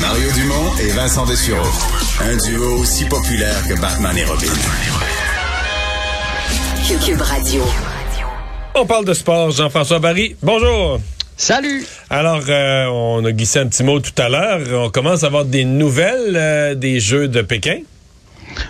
Mario Dumont et Vincent Dessureau. Un duo aussi populaire que Batman et Robin. Cube Radio. On parle de sport. Jean-François Barry, bonjour. Salut! Alors, euh, on a glissé un petit mot tout à l'heure. On commence à avoir des nouvelles euh, des Jeux de Pékin.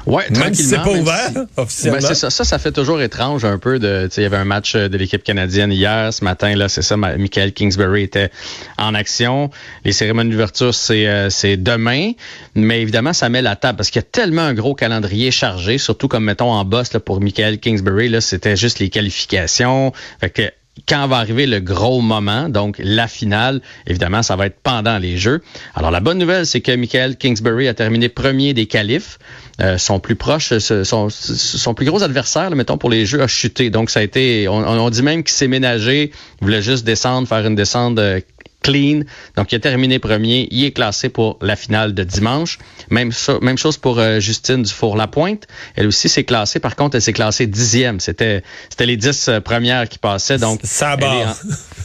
Ouais, Même si c'est pas ouvert, officiellement. Ben, c'est ça. ça, ça fait toujours étrange un peu. de. tu sais, Il y avait un match de l'équipe canadienne hier, ce matin, là, c'est ça. Michael Kingsbury était en action. Les cérémonies d'ouverture, c'est euh, c'est demain. Mais évidemment, ça met la table parce qu'il y a tellement un gros calendrier chargé, surtout comme, mettons, en boss là, pour Michael Kingsbury, là, c'était juste les qualifications. Fait que quand va arriver le gros moment, donc la finale, évidemment, ça va être pendant les Jeux. Alors, la bonne nouvelle, c'est que Michael Kingsbury a terminé premier des qualifs. Euh, son plus proche, son, plus gros adversaire, mettons, pour les Jeux, a chuté. Donc, ça a été, on, on dit même qu'il s'est ménagé, il voulait juste descendre, faire une descente euh, clean. Donc, il a terminé premier. Il est classé pour la finale de dimanche. Même, cho- même chose pour euh, Justine Dufour-Lapointe. Elle aussi s'est classée. Par contre, elle s'est classée dixième. C'était, les dix euh, premières qui passaient. Donc, Ça barre.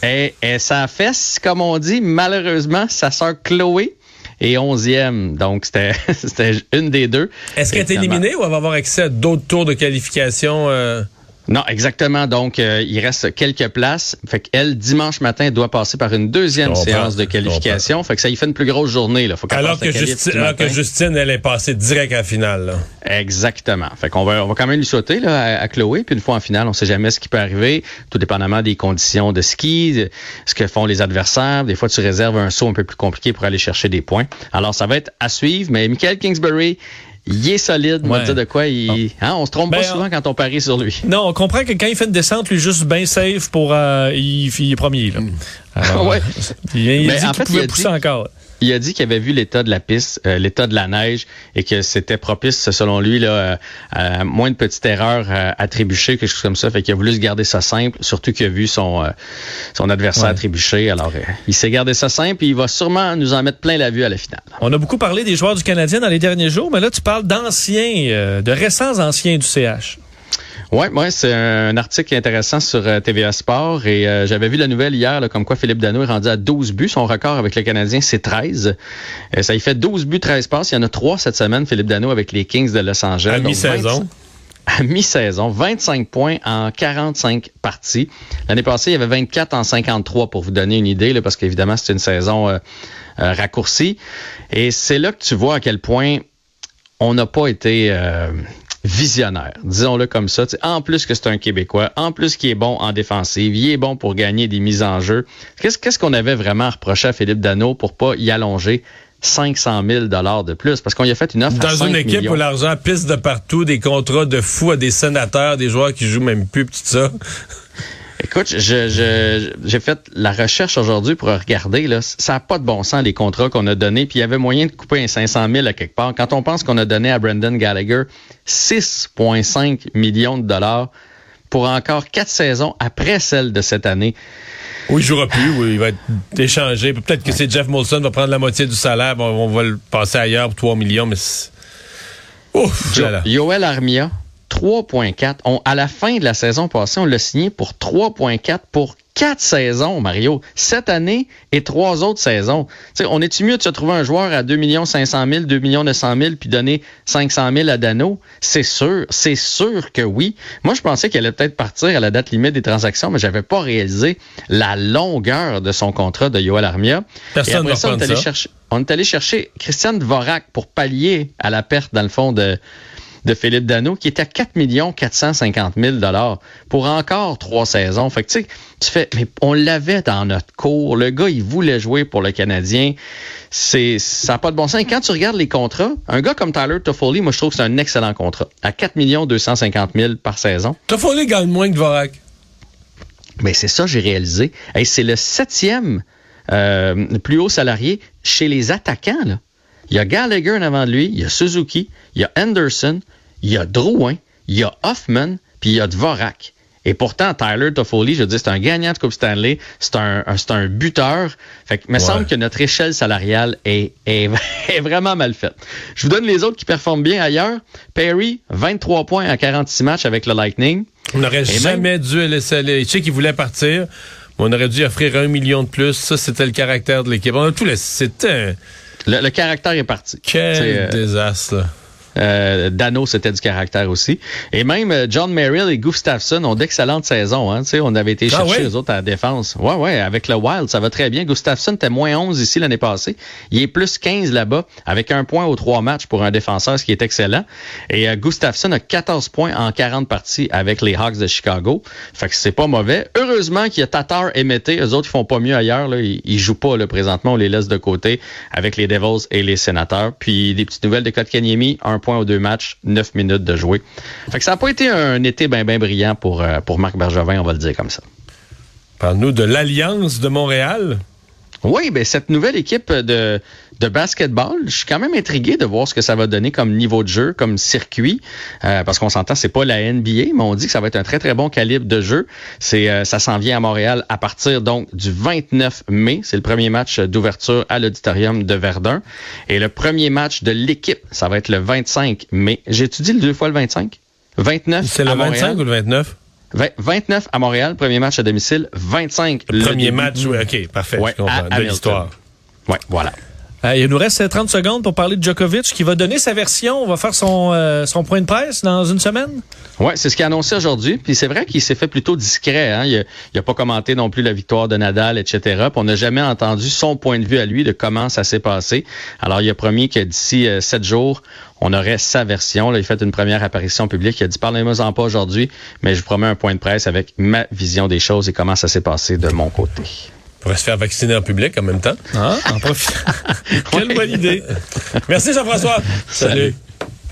et, et sa fesse, comme on dit, malheureusement, sa sœur Chloé est onzième. Donc, c'était, une des deux. Est-ce qu'elle est éliminée ou elle va avoir accès à d'autres tours de qualification? euh? Non, exactement. Donc, euh, il reste quelques places. Fait qu'elle, dimanche matin, doit passer par une deuxième séance de qualification. Fait que ça y fait une plus grosse journée. Là. Faut Alors, que Justine, alors que. Justine, elle est passée direct à la finale. là. Exactement. Fait qu'on va, on va quand même lui sauter là, à, à Chloé. Puis une fois en finale, on sait jamais ce qui peut arriver, tout dépendamment des conditions de ski, de ce que font les adversaires. Des fois, tu réserves un saut un peu plus compliqué pour aller chercher des points. Alors, ça va être à suivre. Mais Michael Kingsbury, il est solide. Va Ouais. dire de quoi il... Hein, on se trompe Ben, pas souvent quand on parie sur lui. Non, on comprend que quand il fait une descente, lui, juste bien safe pour. euh, il, il est premier, là. Alors, Ouais. euh, Il, il Ben, dit en qu'il fait, pouvait pousser dit- encore. Il a dit qu'il avait vu l'état de la piste, euh, l'état de la neige, et que c'était propice, selon lui, là, euh, à moins de petites erreurs euh, à trébucher, quelque chose comme ça. Fait qu'il a voulu se garder ça simple, surtout qu'il a vu son, euh, son adversaire Ouais. trébucher. Alors, euh, il s'est gardé ça simple, et il va sûrement nous en mettre plein la vue à la finale. On a beaucoup parlé des joueurs du Canadien dans les derniers jours, mais là, tu parles d'anciens, euh, de récents anciens du CH. Ouais, ouais, c'est un article intéressant sur euh, TVA Sport et euh, j'avais vu la nouvelle hier là, comme quoi Philippe Dano est rendu à 12 buts. Son record avec le Canadien, c'est 13. Euh, ça y fait 12 buts, 13 passes. Il y en a 3 cette semaine, Philippe Dano avec les Kings de Los Angeles. À mi-saison. 25 À mi-saison, 25 points en 45 parties. L'année passée, il y avait 24 en 53 pour vous donner une idée, là, parce qu'évidemment, c'est une saison euh, euh, raccourcie. Et c'est là que tu vois à quel point on n'a pas été euh, visionnaire, disons-le comme ça. Tu sais, en plus que c'est un Québécois, en plus qu'il est bon en défensive, il est bon pour gagner des mises en jeu. Qu'est-ce qu'on avait vraiment à reprocher à Philippe Dano pour pas y allonger 500 000 dollars de plus? Parce qu'on y a fait une offre à Dans 5 une équipe millions. où l'argent pisse de partout, des contrats de fous à des sénateurs, des joueurs qui jouent même plus, tout ça. Écoute, je, je- j'ai fait la recherche aujourd'hui pour regarder. Là, ça n'a pas de bon sens les contrats qu'on a donnés. Puis il y avait moyen de couper un 500 000 à quelque part. Quand on pense qu'on a donné à Brendan Gallagher 6,5 millions de dollars pour encore quatre saisons après celle de cette année. Ou il jouera plus, ou il va être échangé. Peut-être que c'est Jeff Molson va prendre la moitié du salaire, on, on va le passer ailleurs pour 3 millions, mais. Ouf! Jo-. Yoel Armia, 3,4. On- À la fin de la saison passée, on l'a signé pour 3,4 pour quatre saisons, Mario. Cette année et trois autres saisons. Tu sais, on est-tu mieux de se trouver un joueur à 2 500 000, 2 900 000 puis donner 500 000 à Dano? C'est sûr, c'est sûr que oui. Moi, je pensais qu'elle allait peut-être partir à la date limite des transactions, mais j'avais pas réalisé la longueur de son contrat de Yoel Armia. Personne Et après va ça, on est allé ça. chercher, on est allé chercher Christiane Dvorak pour pallier à la perte, dans le fond, de, de Philippe Dano, qui était à 4 450 000 pour encore trois saisons. Fait que, tu sais, tu fais, mais on l'avait dans notre cours. Le gars, il voulait jouer pour le Canadien. C'est, ça n'a pas de bon sens. Et quand tu regardes les contrats, un gars comme Tyler Toffoli, moi, je trouve que c'est un excellent contrat. À 4 250 000 par saison. Toffoli gagne moins que Dvorak. Mais c'est ça, j'ai réalisé. Hey, c'est le septième euh, plus haut salarié chez les attaquants. Là. Il y a Gallagher en avant de lui, il y a Suzuki, il y a Anderson, il y a Drouin, il y a Hoffman, puis il y a Dvorak. Et pourtant, Tyler Toffoli, je dis, c'est un gagnant de Coupe Stanley, c'est un, un- c'est un buteur. Fait que, il me semble que notre échelle salariale est, est, est vraiment mal faite. Je vous donne les autres qui performent bien ailleurs. Perry, 23 points en 46 matchs avec le Lightning. On n'aurait jamais dû laisser aller. Je sais qu'il voulait partir, mais on aurait dû offrir un million de plus. Ça, c'était le caractère de l'équipe. On a tout laissé. C'était un- le, caractère est parti. Quel désastre. Euh, Dano, c'était du caractère aussi. Et même euh, John Merrill et Gustafsson ont d'excellentes saisons. Hein. On avait été ah chercher les autres à la défense. Ouais, ouais, avec le Wild, ça va très bien. Gustafsson était moins 11 ici l'année passée. Il est plus 15 là-bas, avec un point aux trois matchs pour un défenseur, ce qui est excellent. Et euh, Gustafsson a 14 points en 40 parties avec les Hawks de Chicago. Fait que c'est pas mauvais. Heureusement qu'il y a Tatar et Mété. Eux autres, ils font pas mieux ailleurs. Là. Ils, ils jouent pas là, présentement. On les laisse de côté avec les Devils et les Sénateurs. Puis des petites nouvelles de Kotkaniemi, un point aux deux matchs, neuf minutes de jouer. Fait que ça n'a pas été un été bien ben brillant pour, euh, pour Marc Bergevin, on va le dire comme ça. Parle-nous de l'Alliance de Montréal. Oui, ben cette nouvelle équipe de, de basketball, je suis quand même intrigué de voir ce que ça va donner comme niveau de jeu, comme circuit, euh, parce qu'on s'entend, c'est pas la NBA, mais on dit que ça va être un très très bon calibre de jeu. C'est, euh, ça s'en vient à Montréal à partir donc du 29 mai. C'est le premier match d'ouverture à l'auditorium de Verdun, et le premier match de l'équipe, ça va être le 25 mai. J'ai étudié le deux fois le 25. 29. C'est le 25 ou le 29? 29 à Montréal, premier match à domicile. 25 le, premier match, oui, OK, parfait. Ouais, de l'histoire. Oui, voilà. Euh, il nous reste 30 secondes pour parler de Djokovic qui va donner sa version. On va faire son, euh, son point de presse dans une semaine. Oui, c'est ce qu'il a annoncé aujourd'hui. Puis c'est vrai qu'il s'est fait plutôt discret. Hein? Il n'a pas commenté non plus la victoire de Nadal, etc. Puis on n'a jamais entendu son point de vue à lui de comment ça s'est passé. Alors il a promis que d'ici euh, sept jours, on aurait sa version. Là, il fait une première apparition publique. Il a dit parlez-moi-en pas aujourd'hui, mais je vous promets un point de presse avec ma vision des choses et comment ça s'est passé de mon côté pourrait se faire vacciner en public en même temps. Ah, en Quelle bonne idée. Merci Jean-François. Salut.